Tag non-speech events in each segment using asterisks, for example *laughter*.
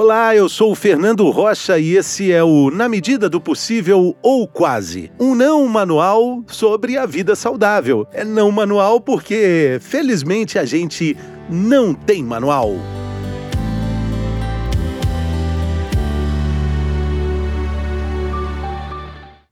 Olá, eu sou o Fernando Rocha e esse é o Na Medida do Possível ou Quase, um não manual sobre a vida saudável. É não manual porque, felizmente, a gente não tem manual.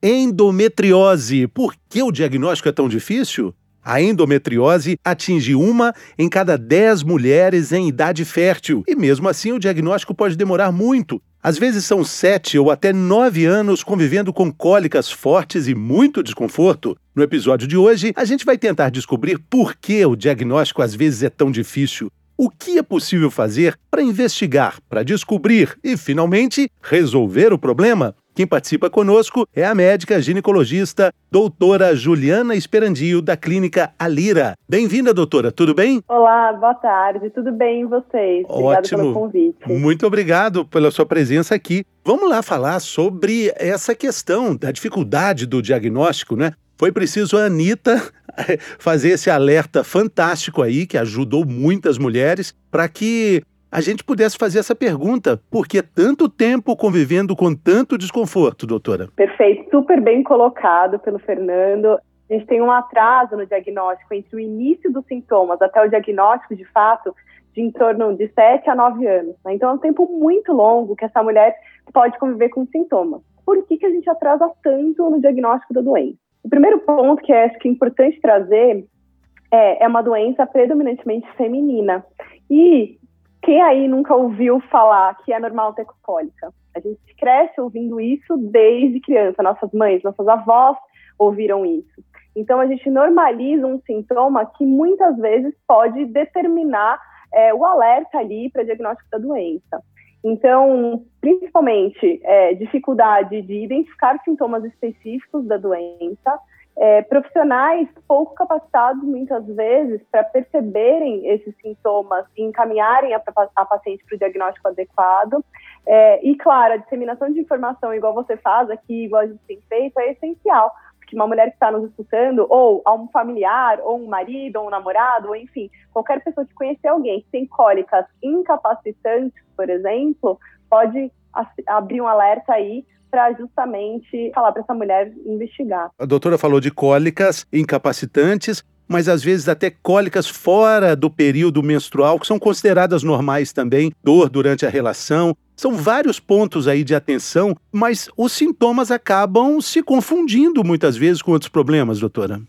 Endometriose. Por que o diagnóstico é tão difícil? A endometriose atinge uma em cada dez mulheres em idade fértil e, mesmo assim, o diagnóstico pode demorar muito. Às vezes são sete ou até nove anos convivendo com cólicas fortes e muito desconforto. No episódio de hoje, a gente vai tentar descobrir por que o diagnóstico às vezes é tão difícil. O que é possível fazer para investigar, para descobrir e, finalmente, resolver o problema? Quem participa conosco é a médica ginecologista doutora Juliana Esperandio, da clínica Alira. Bem-vinda, doutora, tudo bem? Olá, boa tarde, tudo bem e vocês? Obrigado Ótimo. pelo convite. Muito obrigado pela sua presença aqui. Vamos lá falar sobre essa questão da dificuldade do diagnóstico, né? Foi preciso a Anitta *laughs* fazer esse alerta fantástico aí, que ajudou muitas mulheres, para que a gente pudesse fazer essa pergunta: por que tanto tempo convivendo com tanto desconforto, doutora? Perfeito, super bem colocado pelo Fernando. A gente tem um atraso no diagnóstico entre o início dos sintomas até o diagnóstico de fato de em torno de 7 a 9 anos. Né? Então é um tempo muito longo que essa mulher pode conviver com sintomas. Por que, que a gente atrasa tanto no diagnóstico da doença? O primeiro ponto que acho que é importante trazer é, é uma doença predominantemente feminina. E quem aí nunca ouviu falar que é normal ter cólica? A gente cresce ouvindo isso desde criança. Nossas mães, nossas avós ouviram isso. Então, a gente normaliza um sintoma que muitas vezes pode determinar é, o alerta ali para diagnóstico da doença. Então, principalmente, é, dificuldade de identificar sintomas específicos da doença, é, profissionais pouco capacitados muitas vezes para perceberem esses sintomas e encaminharem a, a paciente para o diagnóstico adequado. É, e, claro, a disseminação de informação, igual você faz aqui, igual a gente tem feito, é essencial. Porque uma mulher que está nos escutando, ou a um familiar, ou um marido, ou um namorado, ou enfim, qualquer pessoa que conhecer alguém que tem cólicas incapacitantes, por exemplo, pode abrir um alerta aí para justamente falar para essa mulher investigar. A doutora falou de cólicas incapacitantes, mas às vezes até cólicas fora do período menstrual, que são consideradas normais também, dor durante a relação. São vários pontos aí de atenção, mas os sintomas acabam se confundindo muitas vezes com outros problemas, doutora.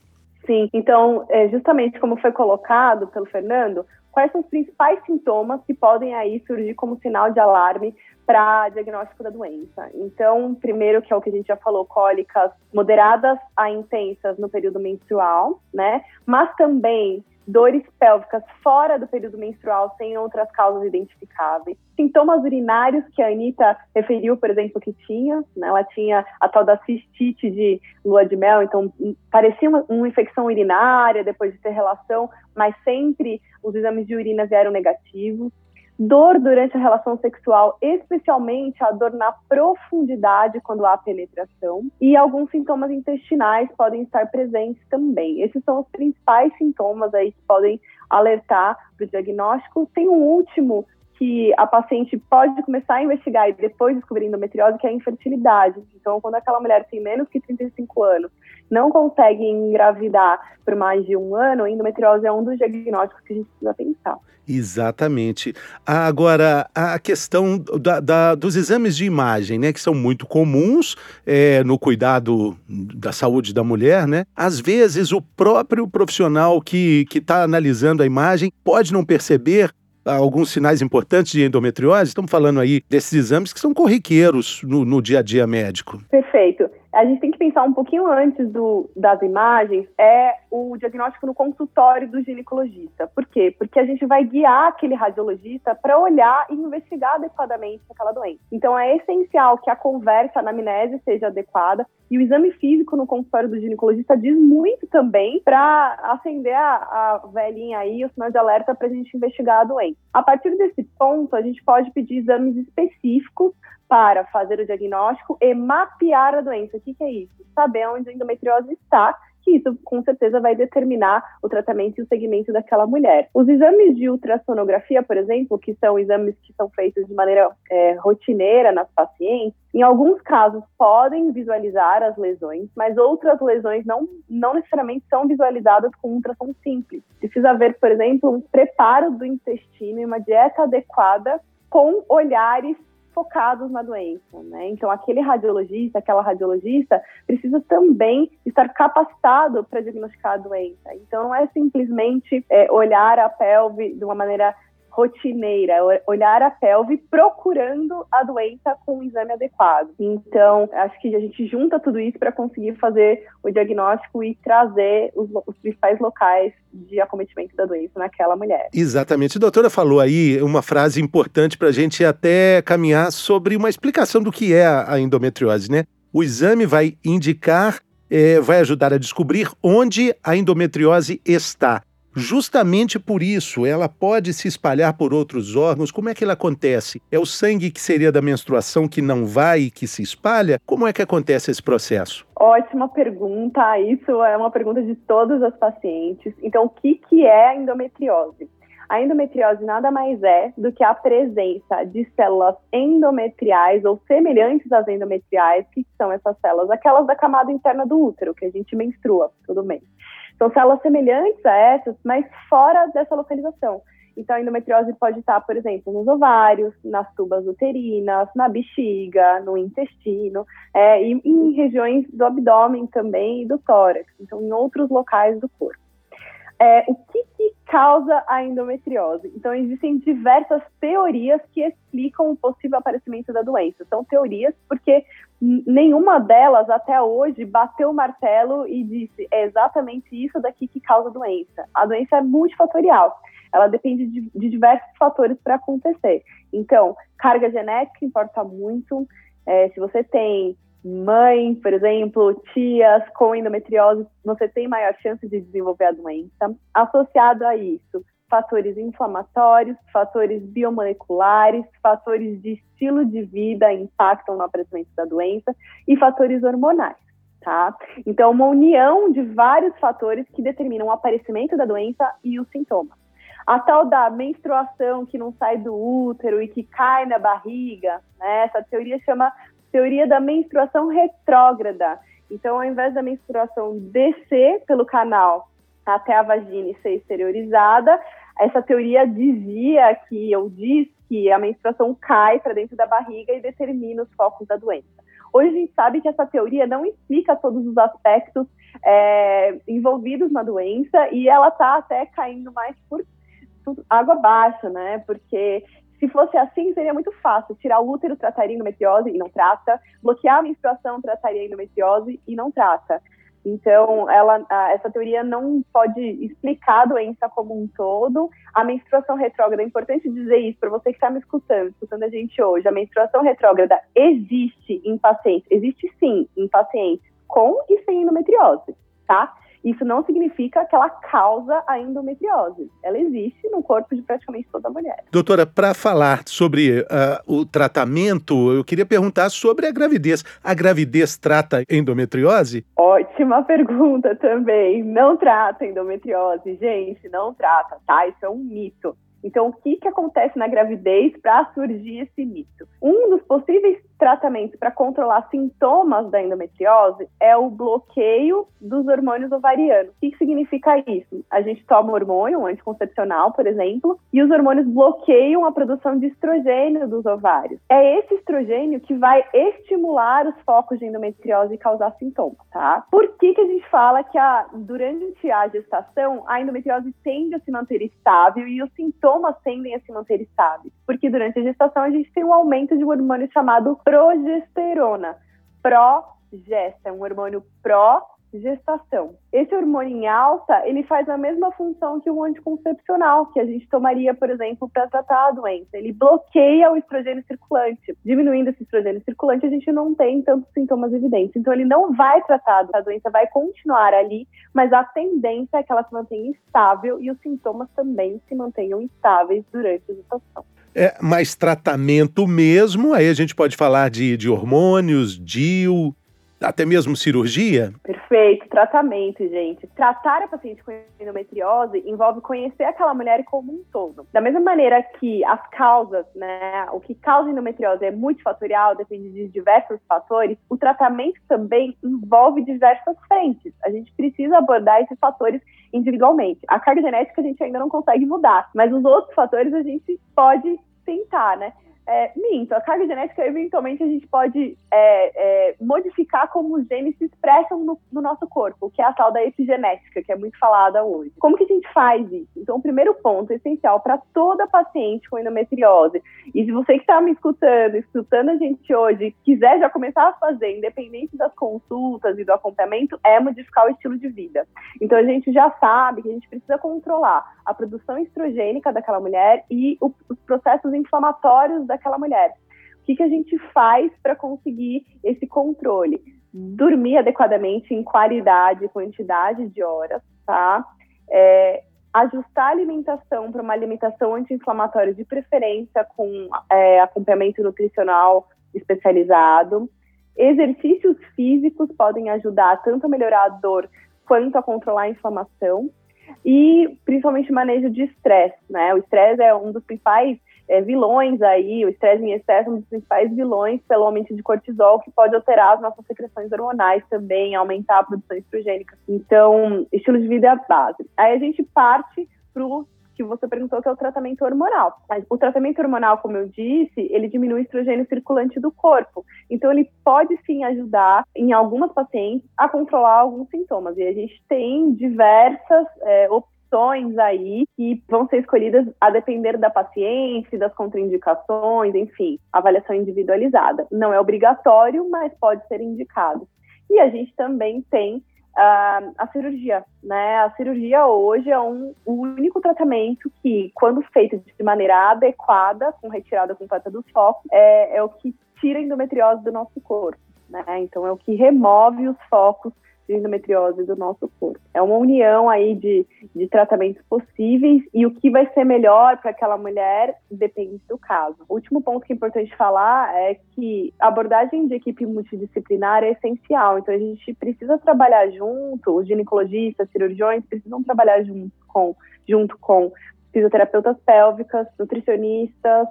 Sim, então, é, justamente como foi colocado pelo Fernando, quais são os principais sintomas que podem aí surgir como sinal de alarme para diagnóstico da doença. Então, primeiro, que é o que a gente já falou, cólicas moderadas a intensas no período menstrual, né? Mas também dores pélvicas fora do período menstrual sem outras causas identificáveis. Sintomas urinários que a Anitta referiu, por exemplo, que tinha, né? Ela tinha a tal da cistite de lua de mel, então hum, parecia uma, uma infecção urinária depois de ter relação, mas sempre os exames de urina vieram negativos dor durante a relação sexual, especialmente a dor na profundidade quando há penetração, e alguns sintomas intestinais podem estar presentes também. Esses são os principais sintomas aí que podem alertar para o diagnóstico. Tem um último que a paciente pode começar a investigar e depois descobrir endometriose, que é a infertilidade. Então, quando aquela mulher tem menos que 35 anos, não consegue engravidar por mais de um ano, a endometriose é um dos diagnósticos que a gente precisa pensar. Exatamente. Agora, a questão da, da, dos exames de imagem, né, que são muito comuns é, no cuidado da saúde da mulher, né? Às vezes, o próprio profissional que está analisando a imagem pode não perceber alguns sinais importantes de endometriose? Estamos falando aí desses exames que são corriqueiros no, no dia a dia médico. Perfeito a gente tem que pensar um pouquinho antes do, das imagens, é o diagnóstico no consultório do ginecologista. Por quê? Porque a gente vai guiar aquele radiologista para olhar e investigar adequadamente aquela doença. Então é essencial que a conversa, a anamnese seja adequada e o exame físico no consultório do ginecologista diz muito também para acender a, a velhinha aí, o sinal de alerta para a gente investigar a doença. A partir desse ponto, a gente pode pedir exames específicos para fazer o diagnóstico e mapear a doença. O que, que é isso? Saber onde a endometriose está, que isso com certeza vai determinar o tratamento e o segmento daquela mulher. Os exames de ultrassonografia, por exemplo, que são exames que são feitos de maneira é, rotineira nas pacientes, em alguns casos podem visualizar as lesões, mas outras lesões não, não necessariamente são visualizadas com ultrassom simples. Precisa haver, por exemplo, um preparo do intestino e uma dieta adequada com olhares focados na doença, né? Então, aquele radiologista, aquela radiologista precisa também estar capacitado para diagnosticar a doença. Então, não é simplesmente é, olhar a pelve de uma maneira rotineira, olhar a pelve procurando a doença com um exame adequado. Então, acho que a gente junta tudo isso para conseguir fazer o diagnóstico e trazer os, os, principais locais de acometimento da doença naquela mulher. Exatamente. A doutora falou aí uma frase importante para a gente até caminhar sobre uma explicação do que é a endometriose, né? O exame vai indicar, é, vai ajudar a descobrir onde a endometriose está. Justamente por isso, ela pode se espalhar por outros órgãos. Como é que ela acontece? É o sangue que seria da menstruação que não vai e que se espalha? Como é que acontece esse processo? Ótima pergunta. Isso é uma pergunta de todas as pacientes. Então, o que, que é a endometriose? A endometriose nada mais é do que a presença de células endometriais ou semelhantes às endometriais, que são essas células, aquelas da camada interna do útero, que a gente menstrua, tudo bem. São células semelhantes a essas, mas fora dessa localização. Então, a endometriose pode estar, por exemplo, nos ovários, nas tubas uterinas, na bexiga, no intestino, é, e em regiões do abdômen também e do tórax, então em outros locais do corpo. É, o que, que, causa a endometriose? Então, existem diversas teorias que explicam o possível aparecimento da doença. São teorias porque nenhuma delas até hoje bateu o martelo e disse é exatamente isso daqui que causa a doença. A doença é multifatorial. Ela depende de, de diversos fatores para acontecer. Então, carga genética importa muito. É, se você tem mãe, por exemplo, tias com endometriose, você tem maior chance de desenvolver a doença. Associado a isso, fatores inflamatórios, fatores biomoleculares, fatores de estilo de vida impactam no aparecimento da doença e fatores hormonais. Tá? Então, uma união de vários fatores que determinam o aparecimento da doença e os sintomas. A tal da menstruação que não sai do útero e que cai na barriga, né? essa teoria chama teoria da menstruação retrógrada. Então, ao invés da menstruação descer pelo canal até a vagina e ser exteriorizada, essa teoria dizia que, ou diz que a menstruação cai para dentro da barriga e determina os focos da doença. Hoje a gente sabe que essa teoria não explica todos os aspectos é, envolvidos na doença e ela está até caindo mais por água abaixo, né? Porque se fosse assim, seria muito fácil. Tirar o útero trataria endometriose e não trata. Bloquear a menstruação trataria endometriose e não trata. Então, ela, essa teoria não pode explicar a doença como um todo. A menstruação retrógrada, é importante dizer isso para você que está me escutando, escutando a gente hoje. A menstruação retrógrada existe em pacientes, existe sim em pacientes com e sem endometriose, tá? Isso não significa que ela causa a endometriose. Ela existe no corpo de praticamente toda mulher. Doutora, para falar sobre uh, o tratamento, eu queria perguntar sobre a gravidez. A gravidez trata endometriose? Ótima *laughs* pergunta também. Não trata endometriose, gente, não trata, tá? Isso é um mito. Então, o que, que acontece na gravidez para surgir esse mito? Um dos possíveis tratamentos para controlar sintomas da endometriose é o bloqueio dos hormônios ovarianos. O que, significa isso? A gente toma hormônio, um anticoncepcional, por exemplo, e os hormônios bloqueiam a produção de estrogênio dos ovários. É esse estrogênio que vai estimular os focos de endometriose e causar sintomas, tá? Por que, que a gente fala que a, durante a gestação a endometriose tende a se manter estável e os sintomas tendem a se manter estáveis, porque durante a gestação a gente tem um aumento de um hormônio chamado progesterona. Progesta, é um hormônio pró gestação. Esse hormônio em alta, ele faz a mesma função que o anticoncepcional, que a gente tomaria, por exemplo, para tratar a doença. Ele bloqueia o estrogênio circulante. Diminuindo esse estrogênio circulante, a gente não tem tantos sintomas evidentes. Então, ele não vai tratar, a doença vai continuar ali, mas a tendência é que ela se mantenha estável e os sintomas também se mantenham estáveis durante a gestação. É, mas tratamento mesmo, aí a gente pode falar de, de hormônios, DIU, até mesmo cirurgia? Perfeito, tratamento, gente. Tratar a paciente com endometriose envolve conhecer aquela mulher como um todo. Da mesma maneira que as causas, né, o que causa endometriose é multifatorial, depende de diversos fatores, o tratamento também envolve diversas frentes. A gente precisa abordar esses fatores individualmente. A carga genética a gente ainda não consegue mudar, mas os outros fatores a gente pode tentar, né? É, minto, a carga genética, eventualmente, a gente pode é, é, modificar como os genes se expressam no, no, nosso corpo, que é a tal da epigenética, que é muito falada hoje. Como que a gente faz isso? Então, o primeiro ponto essencial para toda paciente com endometriose, e se você que está me escutando, escutando a gente hoje, quiser já começar a fazer, independente das consultas e do acompanhamento, é modificar o estilo de vida. Então, a gente já sabe que a gente precisa controlar a produção estrogênica daquela mulher e o, os processos inflamatórios da daquela mulher. O que, que a gente faz para conseguir esse controle? Dormir adequadamente em qualidade e quantidade de horas, tá? É, ajustar a alimentação para uma alimentação anti-inflamatória de preferência com é, acompanhamento nutricional especializado. Exercícios físicos podem ajudar tanto a melhorar a dor quanto a controlar a inflamação. E principalmente manejo de estresse, né? O estresse é um dos principais é, vilões aí, o estresse em excesso é um dos principais vilões pelo aumento de cortisol, que pode alterar as nossas secreções hormonais também, aumentar a produção estrogênica. Então, estilo de vida é a base. Aí a gente parte para o que você perguntou, que é o tratamento hormonal. Mas o tratamento hormonal, como eu disse, ele diminui o estrogênio circulante do corpo. Então, ele pode sim ajudar, em algumas pacientes, a controlar alguns sintomas. E a gente tem diversas é, opções opções aí que vão ser escolhidas a depender da paciente, das contraindicações, enfim, avaliação individualizada. Não é obrigatório, mas pode ser indicado. E a gente também tem uh, a cirurgia, né? A cirurgia hoje é um, o único tratamento que, quando feito de maneira adequada, com retirada completa dos focos, é, é o que tira a endometriose do nosso corpo, né? Então é o que remove os focos de endometriose do nosso corpo. É uma união aí de, de tratamentos possíveis e o que vai ser melhor para aquela mulher depende do caso. O último ponto que é importante falar é que a abordagem de equipe multidisciplinar é essencial, então a gente precisa trabalhar junto, os ginecologistas, cirurgiões precisam trabalhar junto com, junto com fisioterapeutas pélvicas, nutricionistas,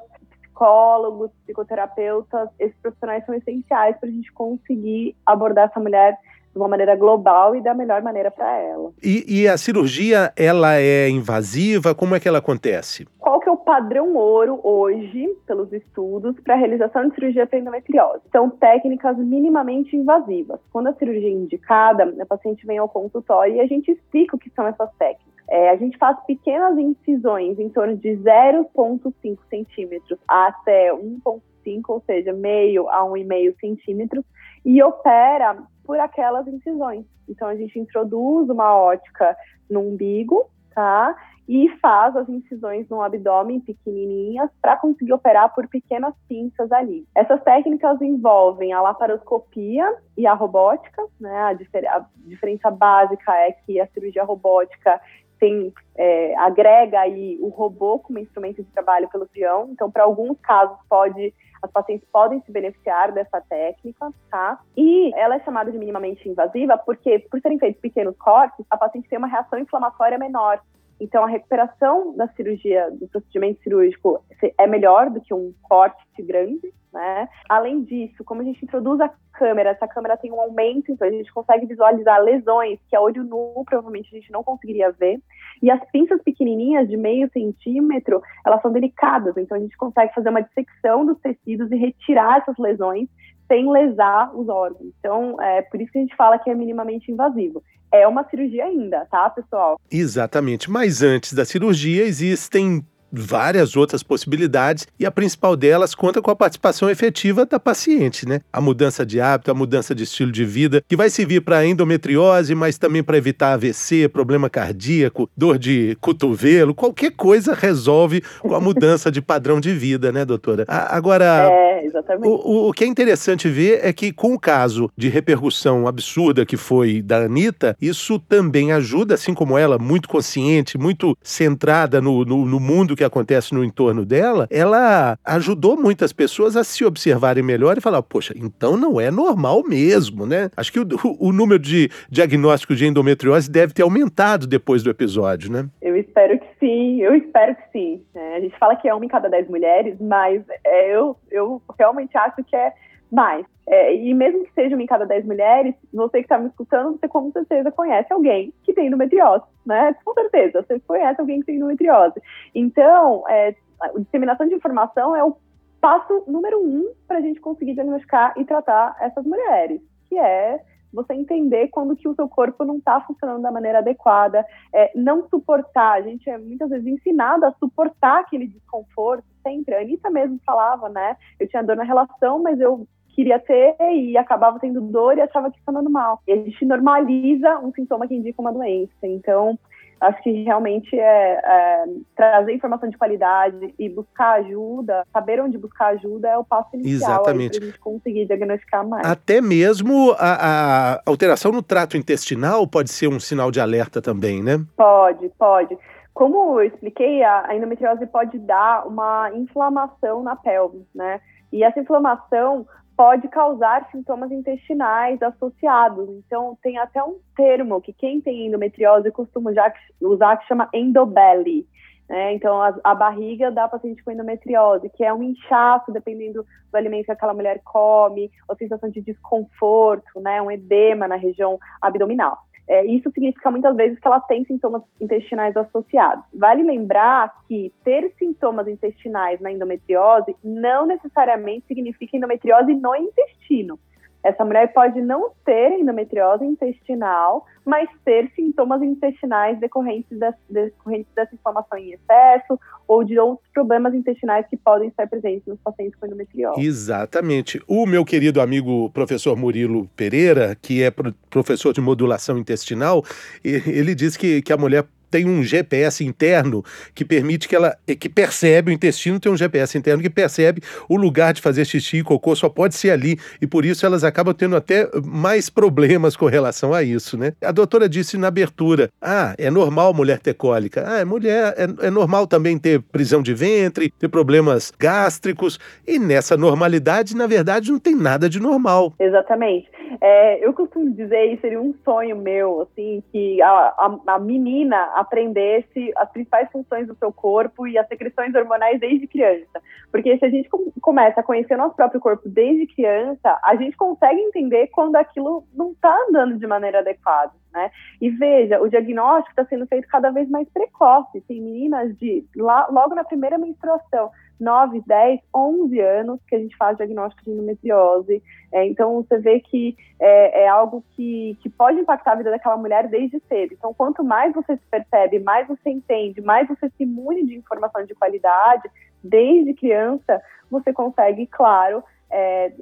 psicólogos, psicoterapeutas, esses profissionais são essenciais para a gente conseguir abordar essa mulher de uma maneira global e da melhor maneira para ela. E, e, a cirurgia, ela é invasiva? Como é que ela acontece? Qual que é o padrão ouro hoje, pelos estudos, para a realização de cirurgia para endometriose? São técnicas minimamente invasivas. Quando a cirurgia é indicada, a paciente vem ao consultório e a gente explica o que são essas técnicas. É, a gente faz pequenas incisões em torno de 0,5 centímetros até 1,5, ou seja, meio a 1,5 centímetros, e opera por aquelas incisões. Então a gente introduz uma ótica no umbigo, tá? E faz as incisões no abdômen pequenininhas para conseguir operar por pequenas pinças ali. Essas técnicas envolvem a laparoscopia e a robótica, né? A, difer a diferença básica é que a cirurgia robótica tem é, agrega aí o robô como instrumento de trabalho pelo peão. Então, para alguns casos pode as pacientes podem se beneficiar dessa técnica, tá? E ela é chamada de minimamente invasiva porque, por serem feitos pequenos cortes, a paciente tem uma reação inflamatória menor. Então, a recuperação da cirurgia, do procedimento cirúrgico, é melhor do que um corte grande, né? Além disso, como a gente introduz a câmera, essa câmera tem um aumento, então a gente consegue visualizar lesões que a olho nu provavelmente a gente não conseguiria ver. E as pinças pequenininhas de meio centímetro, elas são delicadas, então a gente consegue fazer uma dissecção dos tecidos e retirar essas lesões sem lesar os órgãos. Então, é por isso que a gente fala que é minimamente invasivo. É uma cirurgia ainda, tá, pessoal? Exatamente. Mas antes da cirurgia existem várias outras possibilidades e a principal delas conta com a participação efetiva da paciente, né? A mudança de hábito, a mudança de estilo de vida, que vai servir para endometriose, mas também para evitar AVC, problema cardíaco, dor de cotovelo, qualquer coisa resolve com a mudança de padrão de vida, né, doutora? Agora, é. O, o que é interessante ver é que com o caso de repercussão absurda que foi da Anitta, isso também ajuda, assim como ela, muito consciente, muito centrada no, no, no mundo tudo que acontece no entorno dela, ela ajudou muitas pessoas a se observarem melhor e falar, poxa, então não é normal mesmo, né? Acho que o, o, número de diagnósticos de endometriose deve ter aumentado depois do episódio, né? Eu espero que sim, eu espero que sim. É, a gente fala que é uma em cada dez mulheres, mas é, eu, eu realmente acho que é mais. É, e mesmo que seja uma em cada dez mulheres, você que está me escutando, você com certeza conhece alguém que tem endometriose, né? Com certeza, você conhece alguém que tem endometriose. Então, é, a disseminação de informação é o passo número um para a gente conseguir diagnosticar e tratar essas mulheres, que é você entender quando que o seu corpo não está funcionando da maneira adequada, é, não suportar, a gente é muitas vezes ensinado a suportar aquele desconforto sempre, a Anitta mesmo falava, né, eu tinha dor na relação, mas eu queria ter e acabava tendo dor e achava que estava normal. E a gente normaliza um sintoma que indica uma doença. Então, acho que realmente é, é, trazer informação de qualidade e buscar ajuda, saber onde buscar ajuda é o passo inicial para a gente conseguir diagnosticar mais. Até mesmo a, a, alteração no trato intestinal pode ser um sinal de alerta também, né? Pode, pode. Como eu expliquei, a, a endometriose pode dar uma inflamação na pelve, né? E essa inflamação pode causar sintomas intestinais associados. Então, tem até um termo que quem tem endometriose costuma usar que chama endobelly. Né? Então, a, a, barriga da paciente com endometriose, que é um inchaço, dependendo do alimento que aquela mulher come, ou sensação de desconforto, né? um edema na região abdominal. É, isso significa muitas vezes que ela tem sintomas intestinais associados. Vale lembrar que ter sintomas intestinais na endometriose não necessariamente significa endometriose no intestino. Essa mulher pode não ter endometriose intestinal, mas ter sintomas intestinais decorrentes, de, decorrentes dessa inflamação em excesso ou de outros problemas intestinais que podem estar presentes nos pacientes com endometriose. Exatamente. O meu querido amigo professor Murilo Pereira, que é professor de modulação intestinal, ele diz que, que a mulher tem um GPS interno que permite que ela que percebe o intestino tem um GPS interno que percebe o lugar de fazer xixi e cocô só pode ser ali e por isso elas acabam tendo até mais problemas com relação a isso, né? A doutora disse na abertura: "Ah, é normal mulher ter cólica. Ah, é mulher é, é normal também ter prisão de ventre, ter problemas gástricos e nessa normalidade, na verdade, não tem nada de normal." Exatamente. É, eu costumo dizer, e seria um sonho meu, assim, que a, a, a menina aprendesse as principais funções do seu corpo e as secreções hormonais desde criança. Porque se a gente começa a conhecer o nosso próprio corpo desde criança, a gente consegue entender quando aquilo não está andando de maneira adequada. Né? E veja, o diagnóstico está sendo feito cada vez mais precoce. Tem meninas de logo na primeira menstruação 9, 10, 11 anos que a gente faz diagnóstico de endometriose. É, então, você vê que é, é, algo que, que pode impactar a vida daquela mulher desde cedo. Então, quanto mais você se percebe, mais você entende, mais você se imune de informação de qualidade, desde criança, você consegue, claro, é,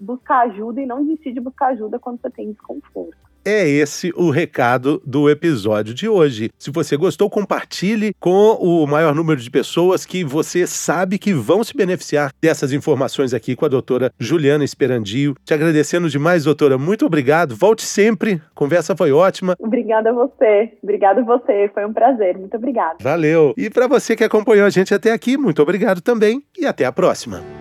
buscar ajuda e não desistir de buscar ajuda quando você tem desconforto. É esse o recado do episódio de hoje. Se você gostou, compartilhe com o maior número de pessoas que você sabe que vão se beneficiar dessas informações aqui com a doutora Juliana Esperandio. Te agradecendo demais, doutora. Muito obrigado. Volte sempre. A conversa foi ótima. Obrigada a você. Obrigado a você. Foi um prazer. Muito obrigada. Valeu. E para você que acompanhou a gente até aqui, muito obrigado também e até a próxima.